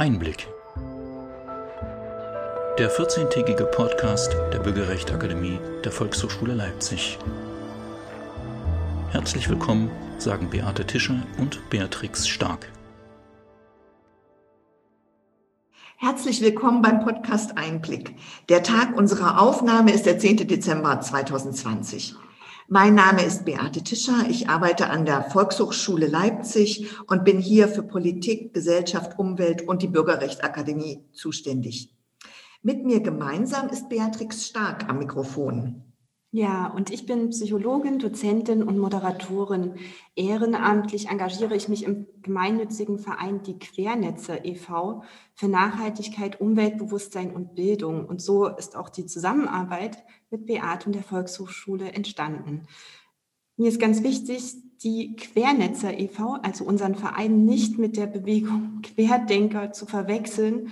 Einblick. Der 14-tägige Podcast der Bürgerrechtsakademie der Volkshochschule Leipzig. Herzlich willkommen, sagen Beate Tischer und Beatrix Stark. Herzlich willkommen beim Podcast Einblick. Der Tag unserer Aufnahme ist der 10. Dezember 2020. Mein Name ist Beate Tischer. Ich arbeite an der Volkshochschule Leipzig und bin hier für Politik, Gesellschaft, Umwelt und die Bürgerrechtsakademie zuständig. Mit mir gemeinsam ist Beatrix Stark am Mikrofon. Ja, und ich bin Psychologin, Dozentin und Moderatorin. Ehrenamtlich engagiere ich mich im gemeinnützigen Verein Die Quernetze e.V. für Nachhaltigkeit, Umweltbewusstsein und Bildung. Und so ist auch die Zusammenarbeit mit Beat und der Volkshochschule entstanden. Mir ist ganz wichtig, die Quernetzer e.V., also unseren Verein, nicht mit der Bewegung Querdenker zu verwechseln,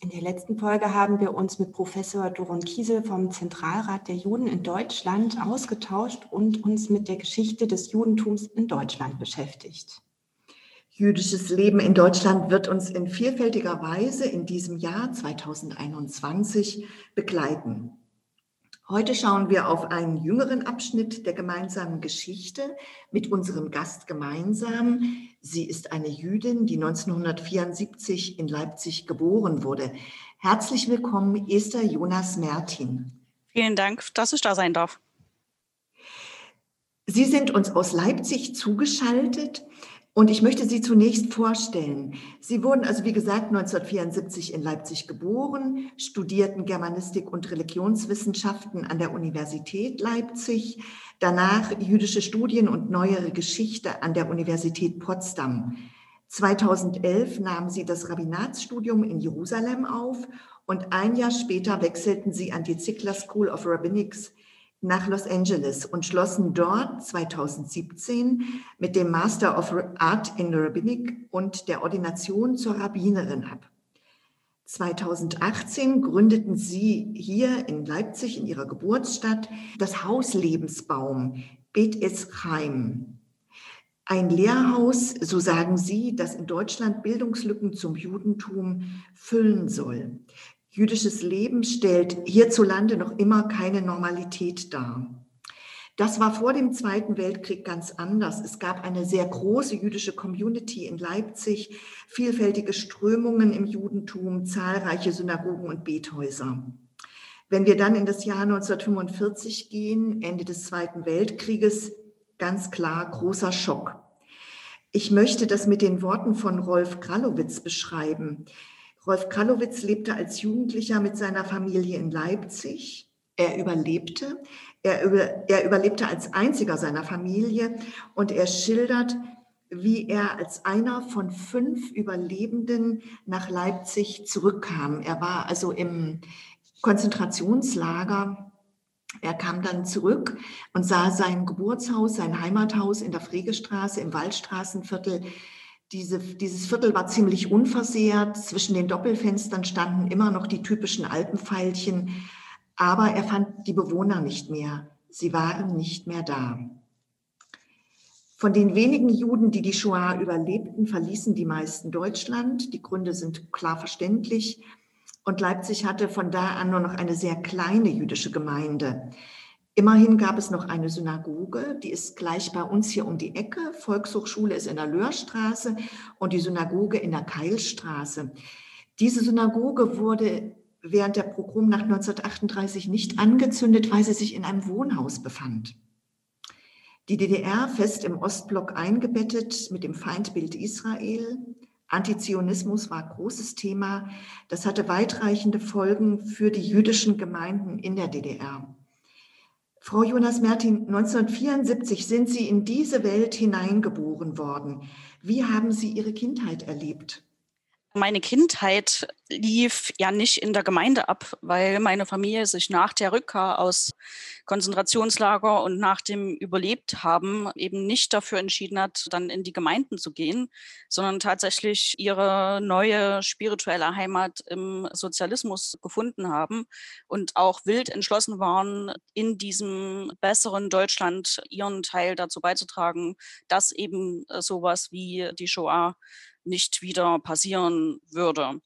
in der letzten Folge haben wir uns mit Professor Doron Kiesel vom Zentralrat der Juden in Deutschland ausgetauscht und uns mit der Geschichte des Judentums in Deutschland beschäftigt. Jüdisches Leben in Deutschland wird uns in vielfältiger Weise in diesem Jahr 2021 begleiten. Heute schauen wir auf einen jüngeren Abschnitt der gemeinsamen Geschichte mit unserem Gast gemeinsam. Sie ist eine Jüdin, die 1974 in Leipzig geboren wurde. Herzlich willkommen, Esther Jonas Mertin. Vielen Dank, dass ich da sein darf. Sie sind uns aus Leipzig zugeschaltet. Und ich möchte Sie zunächst vorstellen. Sie wurden also, wie gesagt, 1974 in Leipzig geboren, studierten Germanistik und Religionswissenschaften an der Universität Leipzig, danach jüdische Studien und neuere Geschichte an der Universität Potsdam. 2011 nahmen Sie das Rabbinatsstudium in Jerusalem auf und ein Jahr später wechselten Sie an die Ziegler School of Rabbinics nach Los Angeles und schlossen dort 2017 mit dem Master of Art in Rabbinic und der Ordination zur Rabbinerin ab. 2018 gründeten sie hier in Leipzig, in ihrer Geburtsstadt, das Haus Lebensbaum, Bet Eschaim. Ein Lehrhaus, so sagen sie, das in Deutschland Bildungslücken zum Judentum füllen soll. Jüdisches Leben stellt hierzulande noch immer keine Normalität dar. Das war vor dem Zweiten Weltkrieg ganz anders. Es gab eine sehr große jüdische Community in Leipzig, vielfältige Strömungen im Judentum, zahlreiche Synagogen und Bethäuser. Wenn wir dann in das Jahr 1945 gehen, Ende des Zweiten Weltkrieges, ganz klar großer Schock. Ich möchte das mit den Worten von Rolf Krallowitz beschreiben. Rolf Krallowitz lebte als Jugendlicher mit seiner Familie in Leipzig. Er überlebte. Er, über, er überlebte als einziger seiner Familie und er schildert, wie er als einer von fünf Überlebenden nach Leipzig zurückkam. Er war also im Konzentrationslager. Er kam dann zurück und sah sein Geburtshaus, sein Heimathaus in der Fregestraße im Waldstraßenviertel diese, dieses Viertel war ziemlich unversehrt. Zwischen den Doppelfenstern standen immer noch die typischen Alpenpfeilchen. Aber er fand die Bewohner nicht mehr. Sie waren nicht mehr da. Von den wenigen Juden, die die Shoah überlebten, verließen die meisten Deutschland. Die Gründe sind klar verständlich. Und Leipzig hatte von da an nur noch eine sehr kleine jüdische Gemeinde. Immerhin gab es noch eine Synagoge, die ist gleich bei uns hier um die Ecke. Volkshochschule ist in der Löhrstraße und die Synagoge in der Keilstraße. Diese Synagoge wurde während der Pogrom nach 1938 nicht angezündet, weil sie sich in einem Wohnhaus befand. Die DDR fest im Ostblock eingebettet mit dem Feindbild Israel. Antizionismus war großes Thema. Das hatte weitreichende Folgen für die jüdischen Gemeinden in der DDR. Frau Jonas Mertin, 1974 sind Sie in diese Welt hineingeboren worden. Wie haben Sie Ihre Kindheit erlebt? Meine Kindheit lief ja nicht in der Gemeinde ab, weil meine Familie sich nach der Rückkehr aus Konzentrationslager und nach dem Überlebt haben eben nicht dafür entschieden hat, dann in die Gemeinden zu gehen, sondern tatsächlich ihre neue spirituelle Heimat im Sozialismus gefunden haben und auch wild entschlossen waren, in diesem besseren Deutschland ihren Teil dazu beizutragen, dass eben sowas wie die Shoah nicht wieder passieren würde.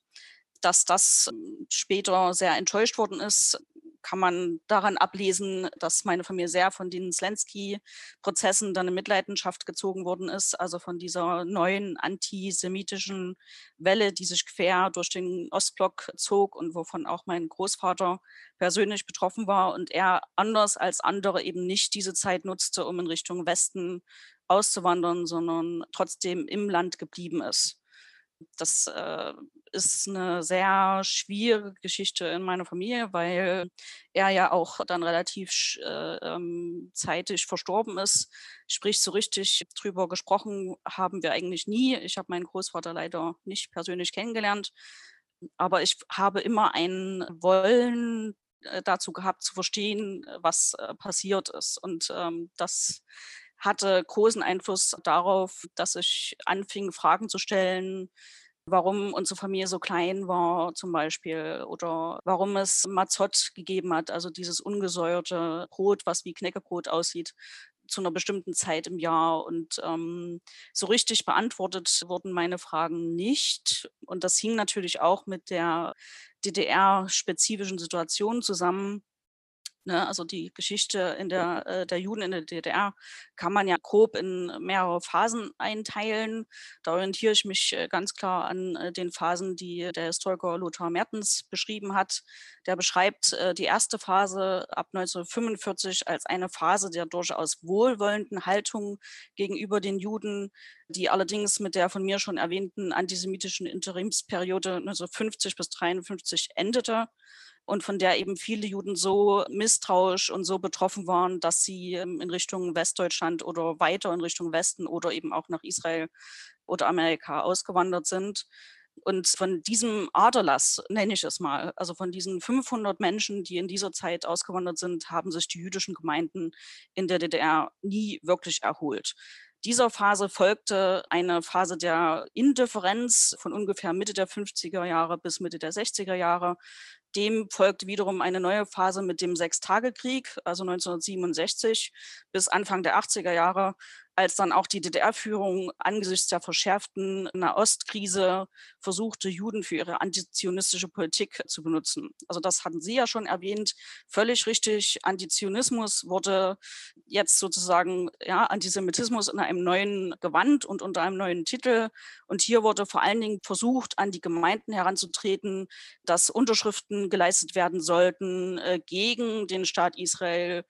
Dass das ähm, später sehr enttäuscht worden ist, kann man daran ablesen, dass meine Familie sehr von den Zelensky-Prozessen dann in Mitleidenschaft gezogen worden ist, also von dieser neuen antisemitischen Welle, die sich quer durch den Ostblock zog und wovon auch mein Großvater persönlich betroffen war und er anders als andere eben nicht diese Zeit nutzte, um in Richtung Westen auszuwandern, sondern trotzdem im Land geblieben ist. Das äh, ist eine sehr schwierige Geschichte in meiner Familie, weil er ja auch dann relativ äh, ähm, zeitig verstorben ist. Sprich, so richtig drüber gesprochen haben wir eigentlich nie. Ich habe meinen Großvater leider nicht persönlich kennengelernt, aber ich habe immer ein Wollen äh, dazu gehabt, zu verstehen, was äh, passiert ist. Und ähm, das hatte großen Einfluss darauf, dass ich anfing, Fragen zu stellen, warum unsere Familie so klein war zum Beispiel oder warum es Mazot gegeben hat, also dieses ungesäuerte Brot, was wie Knäckebrot aussieht zu einer bestimmten Zeit im Jahr. Und ähm, so richtig beantwortet wurden meine Fragen nicht. Und das hing natürlich auch mit der DDR-spezifischen Situation zusammen. Ne, also die Geschichte in der, äh, der Juden in der DDR kann man ja grob in mehrere Phasen einteilen. Da orientiere ich mich äh, ganz klar an äh, den Phasen, die der Historiker Lothar Mertens beschrieben hat. Der beschreibt äh, die erste Phase ab 1945 als eine Phase der durchaus wohlwollenden Haltung gegenüber den Juden, die allerdings mit der von mir schon erwähnten antisemitischen Interimsperiode 1950 bis 1953 endete und von der eben viele Juden so misstrauisch und so betroffen waren, dass sie ähm, in Richtung Westdeutschland oder weiter in Richtung Westen oder eben auch nach Israel oder Amerika ausgewandert sind. Und von diesem Aderlass, nenne ich es mal, also von diesen 500 Menschen, die in dieser Zeit ausgewandert sind, haben sich die jüdischen Gemeinden in der DDR nie wirklich erholt. Dieser Phase folgte eine Phase der Indifferenz von ungefähr Mitte der 50er Jahre bis Mitte der 60er Jahre, dem folgte wiederum eine neue Phase mit dem Sechstagekrieg, also 1967 bis Anfang der 80er Jahre, als dann auch die DDR-Führung angesichts der verschärften Nahostkrise versuchte, Juden für ihre antizionistische Politik zu benutzen. Also das hatten Sie ja schon erwähnt, völlig richtig. Antizionismus wurde jetzt sozusagen ja, Antisemitismus in einem neuen Gewand und unter einem neuen Titel. Und hier wurde vor allen Dingen versucht, an die Gemeinden heranzutreten, dass Unterschriften geleistet werden sollten äh, gegen den Staat Israel,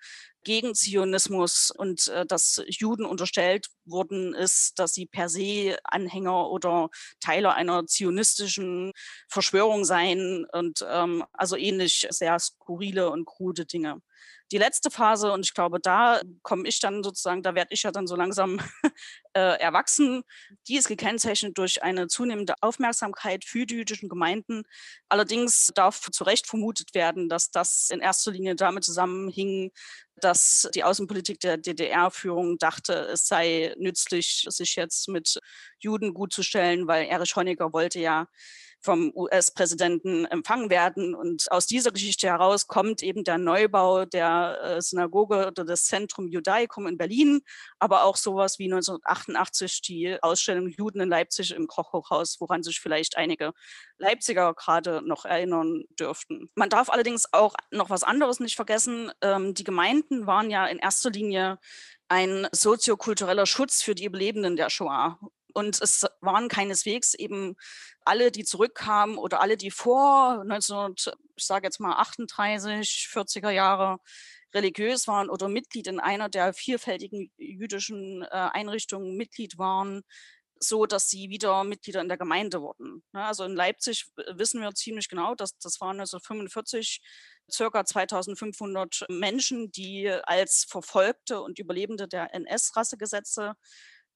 gegen Zionismus und äh, dass Juden unterstellt wurden ist, dass sie per se Anhänger oder Teile einer zionistischen Verschwörung seien und ähm, also ähnlich sehr skurrile und krude Dinge die letzte Phase, und ich glaube, da komme ich dann sozusagen, da werde ich ja dann so langsam äh, erwachsen, die ist gekennzeichnet durch eine zunehmende Aufmerksamkeit für die jüdischen Gemeinden. Allerdings darf zu Recht vermutet werden, dass das in erster Linie damit zusammenhing, dass die Außenpolitik der DDR-Führung dachte, es sei nützlich, sich jetzt mit Juden gut zu stellen, weil Erich Honecker wollte ja vom US-Präsidenten empfangen werden. Und aus dieser Geschichte heraus kommt eben der Neubau der äh, Synagoge oder des Zentrum Judaicum in Berlin, aber auch sowas wie 1988 die Ausstellung Juden in Leipzig im Kochhochhaus, woran sich vielleicht einige Leipziger gerade noch erinnern dürften. Man darf allerdings auch noch was anderes nicht vergessen. Ähm, die Gemeinden waren ja in erster Linie ein soziokultureller Schutz für die Überlebenden der Shoah. Und es waren keineswegs eben alle, die zurückkamen oder alle, die vor 19, ich sage jetzt mal 38, 40er Jahre religiös waren oder Mitglied in einer der vielfältigen jüdischen äh, Einrichtungen Mitglied waren, so dass sie wieder Mitglieder in der Gemeinde wurden. Ne, also in Leipzig wissen wir ziemlich genau, dass das waren 1945 circa 2500 Menschen, die als Verfolgte und Überlebende der NS-Rassegesetze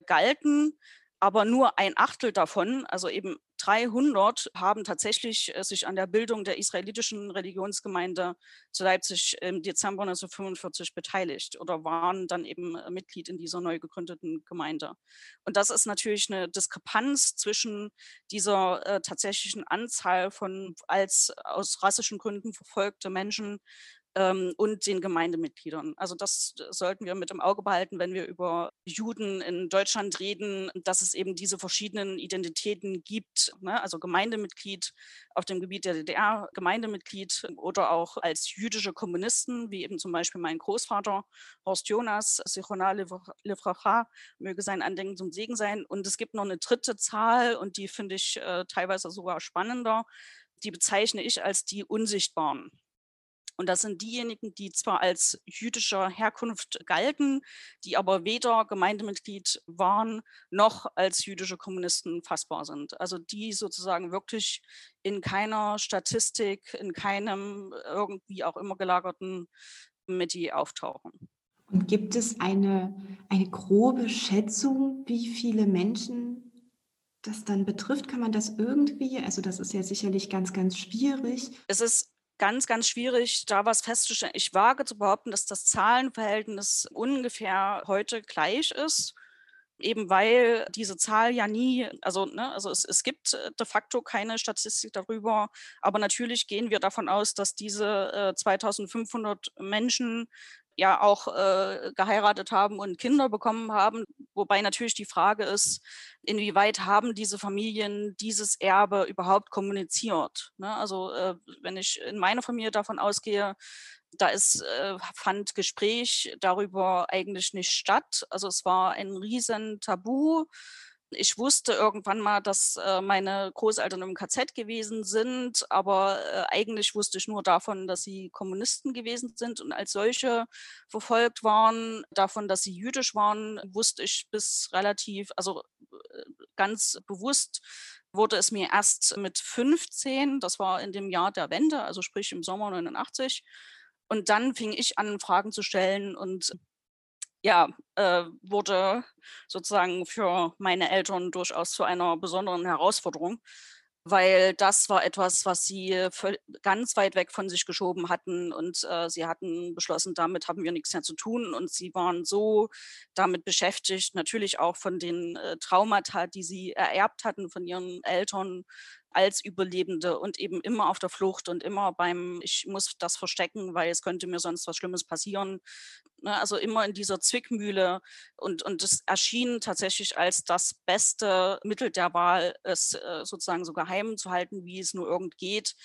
galten aber nur ein Achtel davon, also eben 300, haben tatsächlich äh, sich an der Bildung der israelitischen Religionsgemeinde zu Leipzig im Dezember 1945 beteiligt oder waren dann eben äh, Mitglied in dieser neu gegründeten Gemeinde. Und das ist natürlich eine Diskrepanz zwischen dieser äh, tatsächlichen Anzahl von als aus rassischen Gründen verfolgte Menschen ähm, und den Gemeindemitgliedern. Also das sollten wir mit im Auge behalten, wenn wir über Juden in Deutschland reden, dass es eben diese verschiedenen Identitäten gibt. Ne? Also Gemeindemitglied auf dem Gebiet der DDR, Gemeindemitglied oder auch als jüdische Kommunisten, wie eben zum Beispiel mein Großvater Horst Jonas, Sichona Livracha, möge sein Andenken zum Segen sein. Und es gibt noch eine dritte Zahl und die finde ich äh, teilweise sogar spannender. Die bezeichne ich als die Unsichtbaren. Und das sind diejenigen, die zwar als jüdischer Herkunft galten, die aber weder Gemeindemitglied waren noch als jüdische Kommunisten fassbar sind. Also die sozusagen wirklich in keiner Statistik, in keinem irgendwie auch immer gelagerten Meti auftauchen. Und gibt es eine, eine grobe Schätzung, wie viele Menschen das dann betrifft? Kann man das irgendwie? Also das ist ja sicherlich ganz, ganz schwierig. Es ist ganz, ganz schwierig, da was festzustellen. Ich wage zu behaupten, dass das Zahlenverhältnis ungefähr heute gleich ist. Eben weil diese Zahl ja nie, also, ne, also es, es gibt äh, de facto keine Statistik darüber, aber natürlich gehen wir davon aus, dass diese äh, 2500 Menschen ja auch äh, geheiratet haben und Kinder bekommen haben. Wobei natürlich die Frage ist, inwieweit haben diese Familien dieses Erbe überhaupt kommuniziert? Ne? Also äh, wenn ich in meiner Familie davon ausgehe, da ist, äh, fand Gespräch darüber eigentlich nicht statt. Also es war ein riesen Tabu ich wusste irgendwann mal, dass äh, meine Großeltern im KZ gewesen sind, aber äh, eigentlich wusste ich nur davon, dass sie Kommunisten gewesen sind und als solche verfolgt waren. Davon, dass sie jüdisch waren, wusste ich bis relativ, also äh, ganz bewusst wurde es mir erst mit 15, das war in dem Jahr der Wende, also sprich im Sommer 89. Und dann fing ich an, Fragen zu stellen und ja, äh, wurde sozusagen für meine Eltern durchaus zu einer besonderen Herausforderung, weil das war etwas, was sie ganz weit weg von sich geschoben hatten und äh, sie hatten beschlossen, damit haben wir nichts mehr zu tun und sie waren so damit beschäftigt, natürlich auch von den äh, Traumata, die sie ererbt hatten von ihren Eltern, als Überlebende und eben immer auf der Flucht und immer beim, ich muss das verstecken, weil es könnte mir sonst was Schlimmes passieren. Ne? Also immer in dieser Zwickmühle und, und es erschien tatsächlich als das beste Mittel der Wahl, es äh, sozusagen so geheim zu halten, wie es nur irgend geht.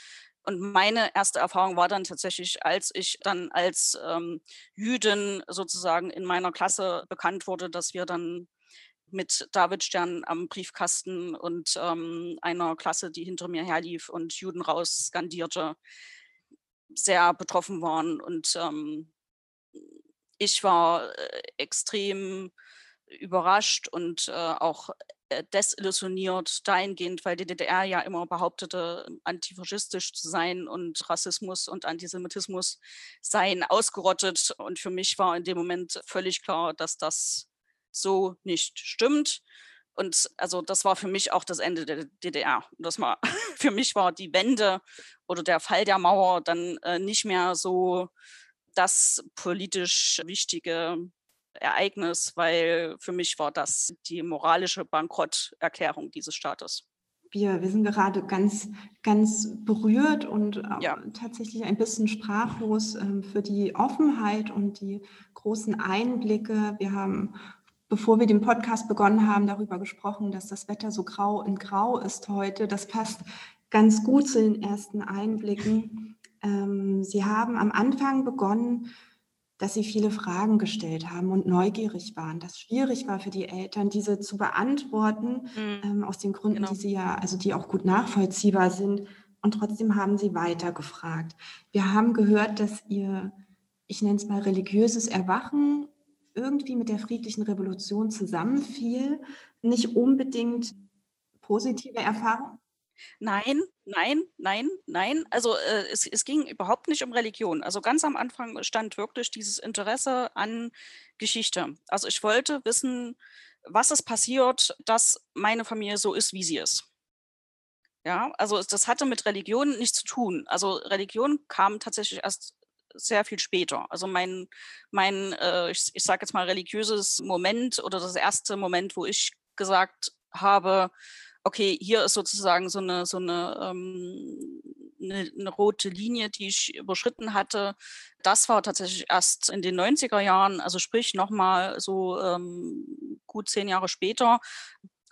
Und meine erste Erfahrung war dann tatsächlich, als ich dann als ähm, Jüdin sozusagen in meiner Klasse bekannt wurde, dass wir dann mit Davidstern am Briefkasten und ähm, einer Klasse, die hinter mir herlief und Juden raus skandierte, sehr betroffen waren. Und ähm, ich war äh, extrem überrascht und äh, auch äh, desillusioniert dahingehend, weil die DDR ja immer behauptete, antifaschistisch zu sein und Rassismus und Antisemitismus seien ausgerottet. Und für mich war in dem Moment völlig klar, dass das so nicht stimmt. Und also das war für mich auch das Ende der DDR. Das war, für mich war die Wende oder der Fall der Mauer dann äh, nicht mehr so das politisch wichtige Ereignis, weil für mich war das die moralische Bankrotterklärung dieses Staates. Wir, wir sind gerade ganz, ganz berührt und ja. tatsächlich ein bisschen sprachlos äh, für die Offenheit und die großen Einblicke. Wir haben bevor wir den Podcast begonnen haben, darüber gesprochen, dass das Wetter so grau in grau ist heute. Das passt ganz gut zu den ersten Einblicken. Ähm, Sie haben am Anfang begonnen, dass Sie viele Fragen gestellt haben und neugierig waren, dass schwierig war für die Eltern, diese zu beantworten, mhm. ähm, aus den Gründen, genau. die Sie ja, also die auch gut nachvollziehbar sind. Und trotzdem haben Sie weitergefragt. Wir haben gehört, dass Ihr, ich nenne es mal religiöses Erwachen irgendwie mit der friedlichen Revolution zusammenfiel, nicht unbedingt positive Erfahrung? Nein, nein, nein, nein. Also äh, es, es, ging überhaupt nicht um Religion. Also ganz am Anfang stand wirklich dieses Interesse an Geschichte. Also ich wollte wissen, was ist passiert, dass meine Familie so ist, wie sie ist. Ja, also das hatte mit Religion nichts zu tun. Also Religion kam tatsächlich erst sehr viel später. Also mein, mein äh, ich, ich sage jetzt mal, religiöses Moment oder das erste Moment, wo ich gesagt habe, okay, hier ist sozusagen so eine, so eine, ähm, eine, eine, rote Linie, die ich überschritten hatte. Das war tatsächlich erst in den 90er Jahren, also sprich nochmal so ähm, gut zehn Jahre später.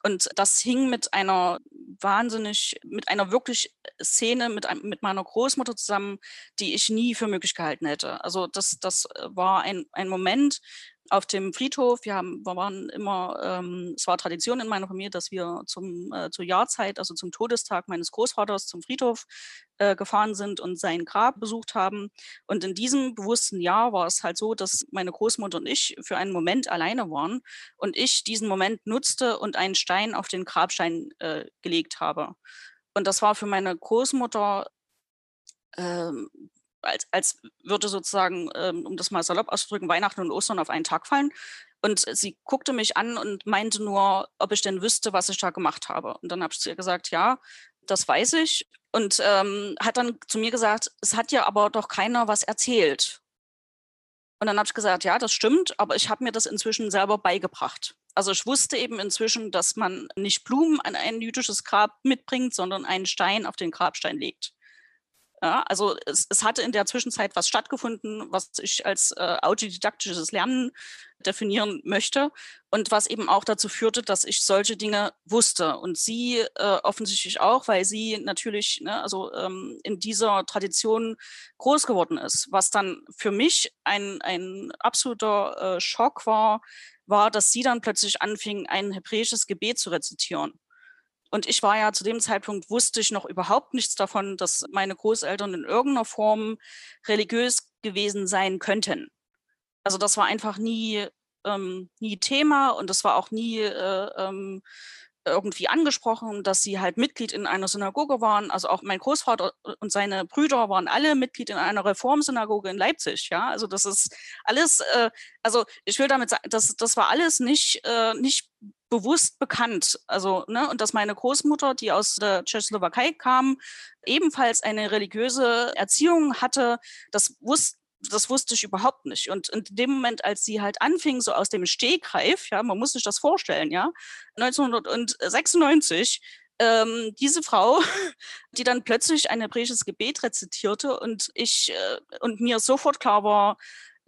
Und das hing mit einer wahnsinnig, mit einer wirklich Szene mit, mit meiner Großmutter zusammen, die ich nie für möglich gehalten hätte. Also das, das war ein, ein Moment, auf dem Friedhof. Wir, haben, wir waren immer, ähm, es war Tradition in meiner Familie, dass wir zum, äh, zur Jahrzeit, also zum Todestag meines Großvaters zum Friedhof äh, gefahren sind und sein Grab besucht haben. Und in diesem bewussten Jahr war es halt so, dass meine Großmutter und ich für einen Moment alleine waren und ich diesen Moment nutzte und einen Stein auf den Grabstein äh, gelegt habe. Und das war für meine Großmutter ähm, als, als würde sozusagen, ähm, um das mal salopp auszudrücken, Weihnachten und Ostern auf einen Tag fallen. Und sie guckte mich an und meinte nur, ob ich denn wüsste, was ich da gemacht habe. Und dann habe ich zu ihr gesagt, ja, das weiß ich. Und ähm, hat dann zu mir gesagt, es hat ja aber doch keiner was erzählt. Und dann habe ich gesagt, ja, das stimmt, aber ich habe mir das inzwischen selber beigebracht. Also ich wusste eben inzwischen, dass man nicht Blumen an ein jüdisches Grab mitbringt, sondern einen Stein auf den Grabstein legt. Ja, also es, es, hatte in der Zwischenzeit was stattgefunden, was ich als äh, autodidaktisches Lernen definieren möchte und was eben auch dazu führte, dass ich solche Dinge wusste und sie äh, offensichtlich auch, weil sie natürlich ne, also ähm, in dieser Tradition groß geworden ist. Was dann für mich ein, ein absoluter äh, Schock war, war, dass sie dann plötzlich anfing, ein hebräisches Gebet zu rezitieren. Und ich war ja zu dem Zeitpunkt, wusste ich noch überhaupt nichts davon, dass meine Großeltern in irgendeiner Form religiös gewesen sein könnten. Also das war einfach nie, ähm, nie Thema und das war auch nie äh, ähm, irgendwie angesprochen, dass sie halt Mitglied in einer Synagoge waren. Also auch mein Großvater und seine Brüder waren alle Mitglied in einer Reformsynagoge in Leipzig. Ja, also das ist alles, äh, also ich will damit sagen, das, das war alles nicht, äh, nicht bewusst bekannt. Also, ne, und dass meine Großmutter, die aus der Tschechoslowakei kam, ebenfalls eine religiöse Erziehung hatte, das wusste das wusste ich überhaupt nicht. Und in dem Moment, als sie halt anfing, so aus dem Stegreif, ja, man muss sich das vorstellen, ja, 1996, ähm, diese Frau, die dann plötzlich ein hebräisches Gebet rezitierte und ich äh, und mir sofort klar war,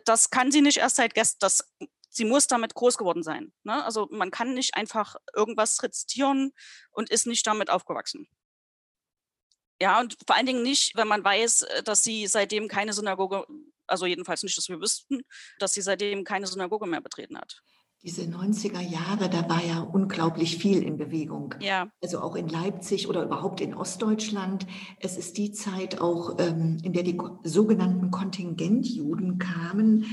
das kann sie nicht erst seit gestern, das sie muss damit groß geworden sein. Ne? Also man kann nicht einfach irgendwas rezitieren und ist nicht damit aufgewachsen. Ja, und vor allen Dingen nicht, wenn man weiß, äh, dass sie seitdem keine Synagoge, also jedenfalls nicht, dass wir wüssten, dass sie seitdem keine Synagoge mehr betreten hat. Diese 90er Jahre, da war ja unglaublich viel in Bewegung. Ja. Also auch in Leipzig oder überhaupt in Ostdeutschland. Es ist die Zeit auch, ähm, in der die sogenannten Kontingentjuden kamen,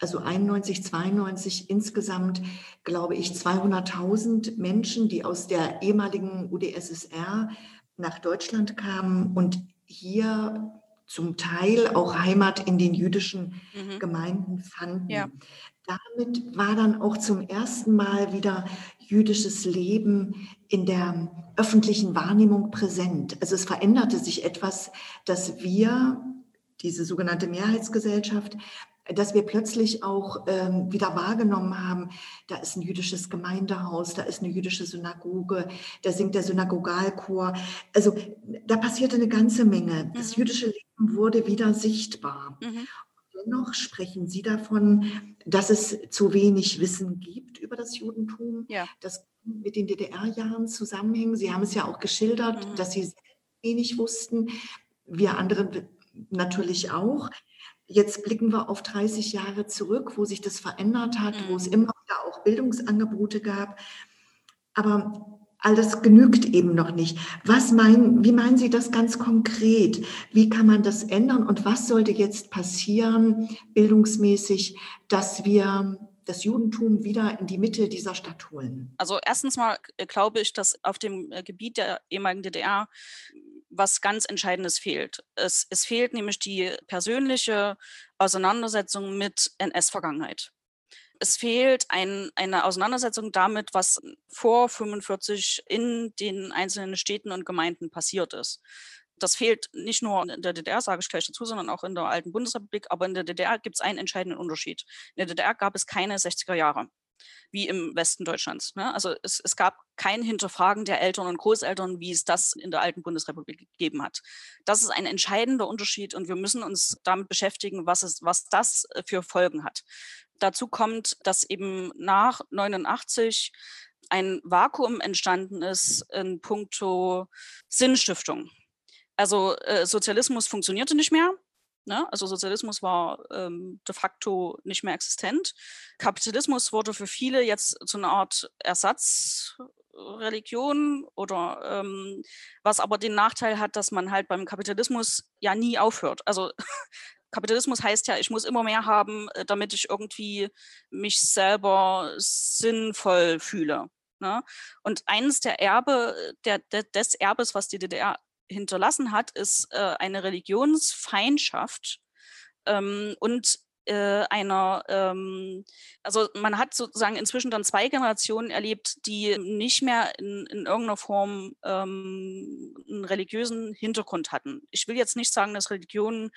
also 91, 92 insgesamt, glaube ich, 200.000 Menschen, die aus der ehemaligen UdSSR nach Deutschland kamen und hier zum Teil auch Heimat in den jüdischen mhm. Gemeinden fanden. Ja. Damit war dann auch zum ersten Mal wieder jüdisches Leben in der öffentlichen Wahrnehmung präsent. Also es veränderte sich etwas, dass wir, diese sogenannte Mehrheitsgesellschaft, dass wir plötzlich auch ähm, wieder wahrgenommen haben, da ist ein jüdisches Gemeindehaus, da ist eine jüdische Synagoge, da singt der Synagogalchor. Also da passierte eine ganze Menge. Das mhm. jüdische Leben wurde wieder sichtbar. Mhm. Dennoch sprechen Sie davon, dass es zu wenig Wissen gibt über das Judentum. Ja. Das mit den DDR-Jahren zusammenhängen. Sie haben es ja auch geschildert, mhm. dass Sie wenig wussten. Wir anderen natürlich auch. Jetzt blicken wir auf 30 Jahre zurück, wo sich das verändert hat, mhm. wo es mhm. immer wieder auch Bildungsangebote gab. Aber all das genügt eben noch nicht. Was meinen, wie meinen Sie das ganz konkret? Wie kann man das ändern und was sollte jetzt passieren, bildungsmäßig, dass wir das Judentum wieder in die Mitte dieser Stadt holen? Also erstens mal äh, glaube ich, dass auf dem äh, Gebiet der ehemaligen DDR was ganz Entscheidendes fehlt. Es, es fehlt nämlich die persönliche Auseinandersetzung mit NS-Vergangenheit. Es fehlt ein, eine Auseinandersetzung damit, was vor 45 in den einzelnen Städten und Gemeinden passiert ist. Das fehlt nicht nur in der DDR, sage ich gleich dazu, sondern auch in der alten Bundesrepublik. Aber in der DDR gibt es einen entscheidenden Unterschied. In der DDR gab es keine 60er Jahre. Wie im Westen Deutschlands. Ne? Also es, es gab kein Hinterfragen der Eltern und Großeltern, wie es das in der alten Bundesrepublik gegeben hat. Das ist ein entscheidender Unterschied und wir müssen uns damit beschäftigen, was, es, was das äh, für Folgen hat. Dazu kommt, dass eben nach 89 ein Vakuum entstanden ist in puncto Sinnstiftung. Also äh, Sozialismus funktionierte nicht mehr. Ne? Also Sozialismus war ähm, de facto nicht mehr existent. Kapitalismus wurde für viele jetzt zu einer Art Ersatzreligion oder ähm, was aber den Nachteil hat, dass man halt beim Kapitalismus ja nie aufhört. Also Kapitalismus heißt ja, ich muss immer mehr haben, äh, damit ich irgendwie mich selber sinnvoll fühle. Ne? Und eines der Erbe, der, der, des Erbes, was die DDR hinterlassen hat, ist äh, eine Religionsfeindschaft ähm, und äh, einer, ähm, also man hat sozusagen inzwischen dann zwei Generationen erlebt, die nicht mehr in, in irgendeiner Form ähm, einen religiösen Hintergrund hatten. Ich will jetzt nicht sagen, dass Religion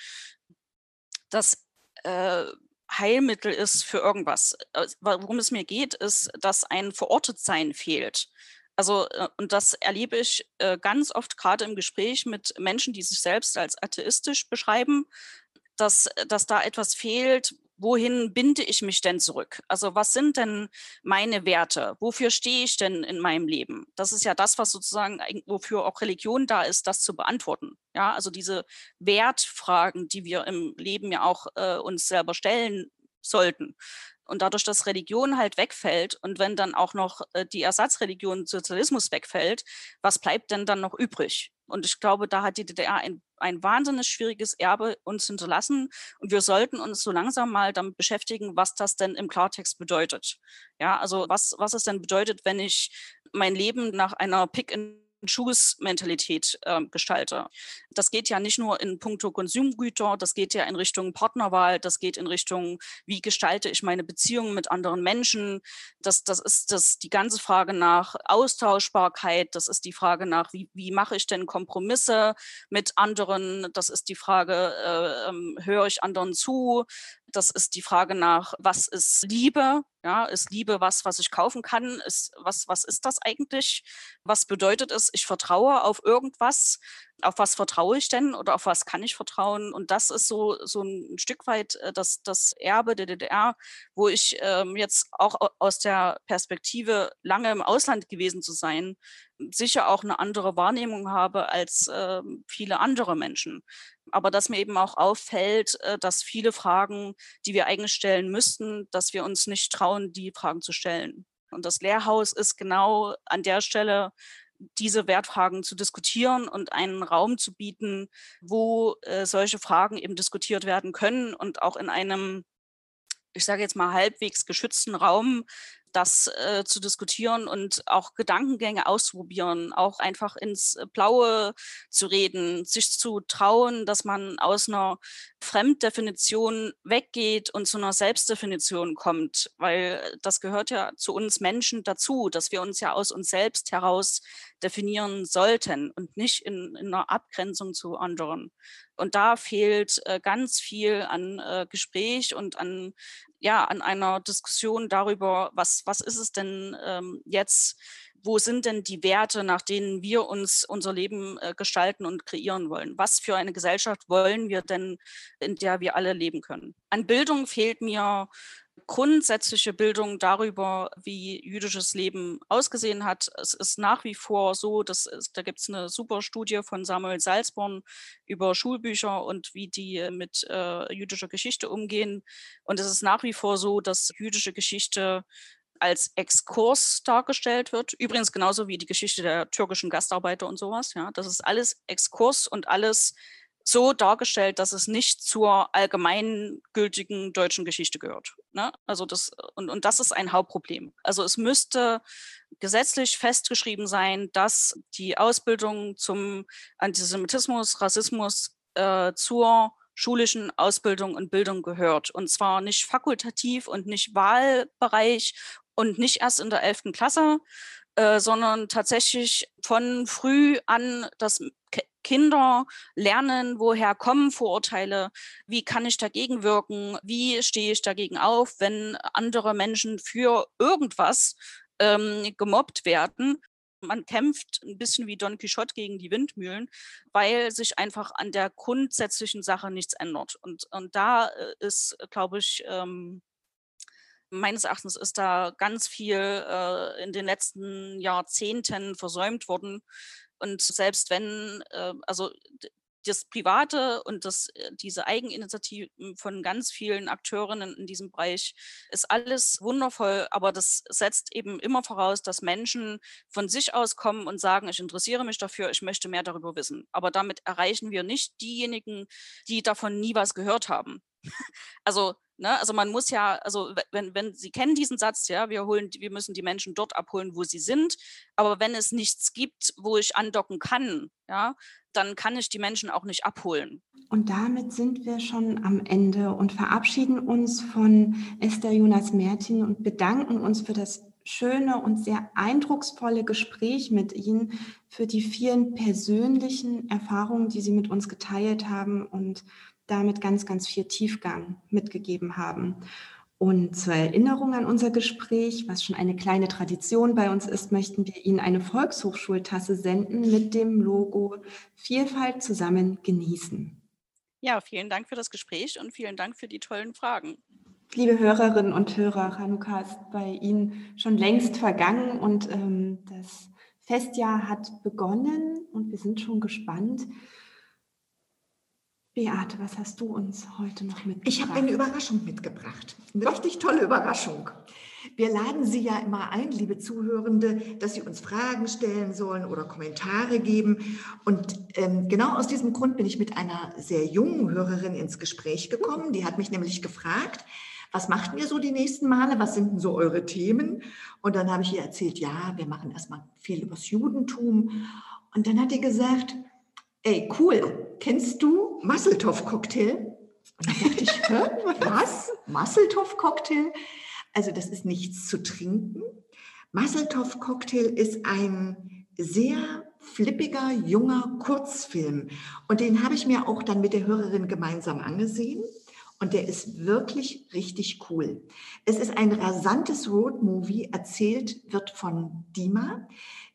das äh, Heilmittel ist für irgendwas. Äh, worum es mir geht, ist, dass ein Verortetsein fehlt. Also, äh, und das erlebe ich äh, ganz oft gerade im Gespräch mit Menschen, die sich selbst als atheistisch beschreiben, dass, äh, dass da etwas fehlt. Wohin binde ich mich denn zurück? Also, was sind denn meine Werte? Wofür stehe ich denn in meinem Leben? Das ist ja das, was sozusagen, wofür auch Religion da ist, das zu beantworten. Ja, also diese Wertfragen, die wir im Leben ja auch äh, uns selber stellen sollten. Und dadurch, dass Religion halt wegfällt und wenn dann auch noch äh, die Ersatzreligion Sozialismus wegfällt, was bleibt denn dann noch übrig? Und ich glaube, da hat die DDR ein, ein wahnsinnig schwieriges Erbe uns hinterlassen. Und wir sollten uns so langsam mal damit beschäftigen, was das denn im Klartext bedeutet. Ja, also was, was es denn bedeutet, wenn ich mein Leben nach einer Pick in Schuss-Mentalität äh, gestalte. Das geht ja nicht nur in puncto Konsumgüter, das geht ja in Richtung Partnerwahl, das geht in Richtung, wie gestalte ich meine Beziehungen mit anderen Menschen. Das, das ist das, die ganze Frage nach Austauschbarkeit, das ist die Frage nach, wie, wie mache ich denn Kompromisse mit anderen, das ist die Frage, äh, ähm, höre ich anderen zu, das ist die Frage nach, was ist Liebe? Ja, ist Liebe was, was ich kaufen kann? Ist, was, was ist das eigentlich? Was bedeutet es, ich vertraue auf irgendwas? auf was vertraue ich denn oder auf was kann ich vertrauen? Und das ist so, so ein Stück weit äh, das, das Erbe der DDR, wo ich ähm, jetzt auch aus der Perspektive, lange im Ausland gewesen zu sein, sicher auch eine andere Wahrnehmung habe als äh, viele andere Menschen. Aber dass mir eben auch auffällt, äh, dass viele Fragen, die wir eigentlich stellen müssten, dass wir uns nicht trauen, die Fragen zu stellen. Und das Lehrhaus ist genau an der Stelle diese Wertfragen zu diskutieren und einen Raum zu bieten, wo äh, solche Fragen eben diskutiert werden können und auch in einem, ich sage jetzt mal, halbwegs geschützten Raum das äh, zu diskutieren und auch Gedankengänge auszuprobieren, auch einfach ins Blaue zu reden, sich zu trauen, dass man aus einer Fremddefinition weggeht und zu einer Selbstdefinition kommt, weil das gehört ja zu uns Menschen dazu, dass wir uns ja aus uns selbst heraus definieren sollten und nicht in, in einer Abgrenzung zu anderen. Und da fehlt äh, ganz viel an äh, Gespräch und an, ja, an einer Diskussion darüber, was, was ist es denn ähm, jetzt, wo sind denn die Werte, nach denen wir uns unser Leben äh, gestalten und kreieren wollen? Was für eine Gesellschaft wollen wir denn, in der wir alle leben können? An Bildung fehlt mir grundsätzliche Bildung darüber, wie jüdisches Leben ausgesehen hat. Es ist nach wie vor so, dass es, da gibt es eine super Studie von Samuel Salzborn über Schulbücher und wie die mit äh, jüdischer Geschichte umgehen. Und es ist nach wie vor so, dass jüdische Geschichte als Exkurs dargestellt wird. Übrigens genauso wie die Geschichte der türkischen Gastarbeiter und sowas. Ja, das ist alles Exkurs und alles so dargestellt, dass es nicht zur allgemeingültigen deutschen Geschichte gehört. Ne? Also das, und, und das ist ein Hauptproblem. Also es müsste gesetzlich festgeschrieben sein, dass die Ausbildung zum Antisemitismus, Rassismus äh, zur schulischen Ausbildung und Bildung gehört. Und zwar nicht fakultativ und nicht Wahlbereich und nicht erst in der 11. Klasse, äh, sondern tatsächlich von früh an das Kinder lernen, woher kommen Vorurteile, wie kann ich dagegen wirken, wie stehe ich dagegen auf, wenn andere Menschen für irgendwas ähm, gemobbt werden. Man kämpft ein bisschen wie Don Quixote gegen die Windmühlen, weil sich einfach an der grundsätzlichen Sache nichts ändert. Und, und da äh, ist, glaube ich, ähm, meines Erachtens ist da ganz viel äh, in den letzten Jahrzehnten versäumt worden. Und selbst wenn, äh, also das Private und das, äh, diese Eigeninitiativen von ganz vielen Akteurinnen in diesem Bereich ist alles wundervoll, aber das setzt eben immer voraus, dass Menschen von sich aus kommen und sagen, ich interessiere mich dafür, ich möchte mehr darüber wissen. Aber damit erreichen wir nicht diejenigen, die davon nie was gehört haben. Also Ne? Also man muss ja, also wenn, wenn Sie kennen diesen Satz, ja, wir holen, wir müssen die Menschen dort abholen, wo sie sind. Aber wenn es nichts gibt, wo ich andocken kann, ja, dann kann ich die Menschen auch nicht abholen. Und damit sind wir schon am Ende und verabschieden uns von Esther Jonas Mertin und bedanken uns für das schöne und sehr eindrucksvolle Gespräch mit Ihnen, für die vielen persönlichen Erfahrungen, die Sie mit uns geteilt haben und damit ganz, ganz viel Tiefgang mitgegeben haben. Und zur Erinnerung an unser Gespräch, was schon eine kleine Tradition bei uns ist, möchten wir Ihnen eine Volkshochschultasse senden mit dem Logo Vielfalt zusammen genießen. Ja, vielen Dank für das Gespräch und vielen Dank für die tollen Fragen. Liebe Hörerinnen und Hörer, Hanukkah ist bei Ihnen schon längst vergangen und ähm, das Festjahr hat begonnen und wir sind schon gespannt, Beate, was hast du uns heute noch mitgebracht? Ich habe eine Überraschung mitgebracht. Eine richtig tolle Überraschung. Wir laden Sie ja immer ein, liebe Zuhörende, dass Sie uns Fragen stellen sollen oder Kommentare geben. Und ähm, genau aus diesem Grund bin ich mit einer sehr jungen Hörerin ins Gespräch gekommen. Die hat mich nämlich gefragt, was macht ihr so die nächsten Male? Was sind denn so eure Themen? Und dann habe ich ihr erzählt, ja, wir machen erstmal viel übers Judentum. Und dann hat die gesagt, ey, cool, kennst du Masseltoff-Cocktail? Und dann dachte ich, was? Masseltoff-Cocktail? Also das ist nichts zu trinken. Masseltoff-Cocktail ist ein sehr flippiger, junger Kurzfilm. Und den habe ich mir auch dann mit der Hörerin gemeinsam angesehen. Und der ist wirklich richtig cool. Es ist ein rasantes Roadmovie, erzählt wird von Dima.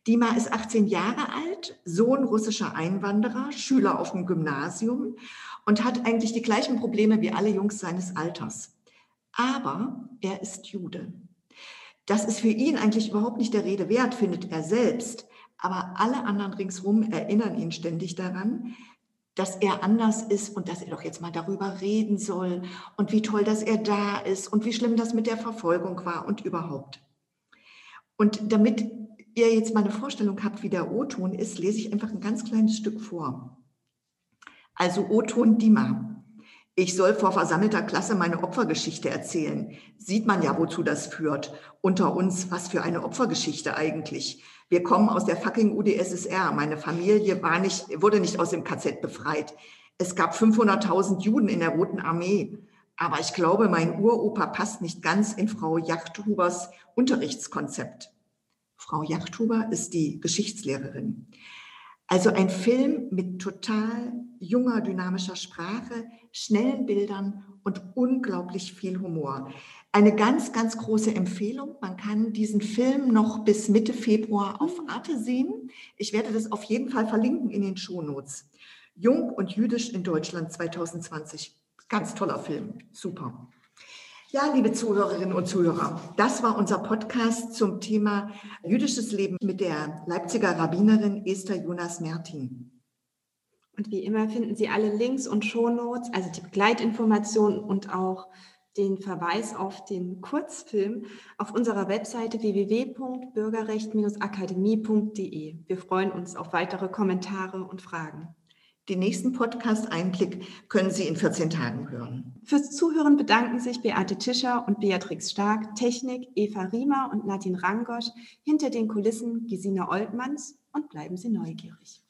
Dima ist 18 Jahre alt, Sohn russischer Einwanderer, Schüler auf dem Gymnasium und hat eigentlich die gleichen Probleme wie alle Jungs seines Alters. Aber er ist Jude. Das ist für ihn eigentlich überhaupt nicht der Rede wert, findet er selbst. Aber alle anderen ringsherum erinnern ihn ständig daran, dass er anders ist und dass er doch jetzt mal darüber reden soll und wie toll, dass er da ist und wie schlimm das mit der Verfolgung war und überhaupt. Und damit ihr jetzt mal eine Vorstellung habt, wie der O-Ton ist, lese ich einfach ein ganz kleines Stück vor. Also O-Ton Dima. Ich soll vor versammelter Klasse meine Opfergeschichte erzählen. Sieht man ja, wozu das führt. Unter uns, was für eine Opfergeschichte eigentlich. Wir kommen aus der fucking UdSSR. Meine Familie war nicht, wurde nicht aus dem KZ befreit. Es gab 500.000 Juden in der Roten Armee. Aber ich glaube, mein Uropa passt nicht ganz in Frau Jachthubers Unterrichtskonzept. Frau Jachthuber ist die Geschichtslehrerin. Also ein Film mit total junger, dynamischer Sprache, schnellen Bildern und unglaublich viel Humor. Eine ganz, ganz große Empfehlung. Man kann diesen Film noch bis Mitte Februar auf Arte sehen. Ich werde das auf jeden Fall verlinken in den Shownotes. Jung und jüdisch in Deutschland 2020. Ganz toller Film. Super. Ja, liebe Zuhörerinnen und Zuhörer, das war unser Podcast zum Thema jüdisches Leben mit der Leipziger Rabbinerin Esther Jonas Mertin. Und wie immer finden Sie alle Links und Shownotes, also die Begleitinformationen und auch den Verweis auf den Kurzfilm auf unserer Webseite www.bürgerrecht-akademie.de. Wir freuen uns auf weitere Kommentare und Fragen. Den nächsten Podcast-Einblick können Sie in 14 Tagen hören. Fürs Zuhören bedanken sich Beate Tischer und Beatrix Stark, Technik Eva Riemer und Nadine Rangosch, hinter den Kulissen Gesine Oltmanns und bleiben Sie neugierig.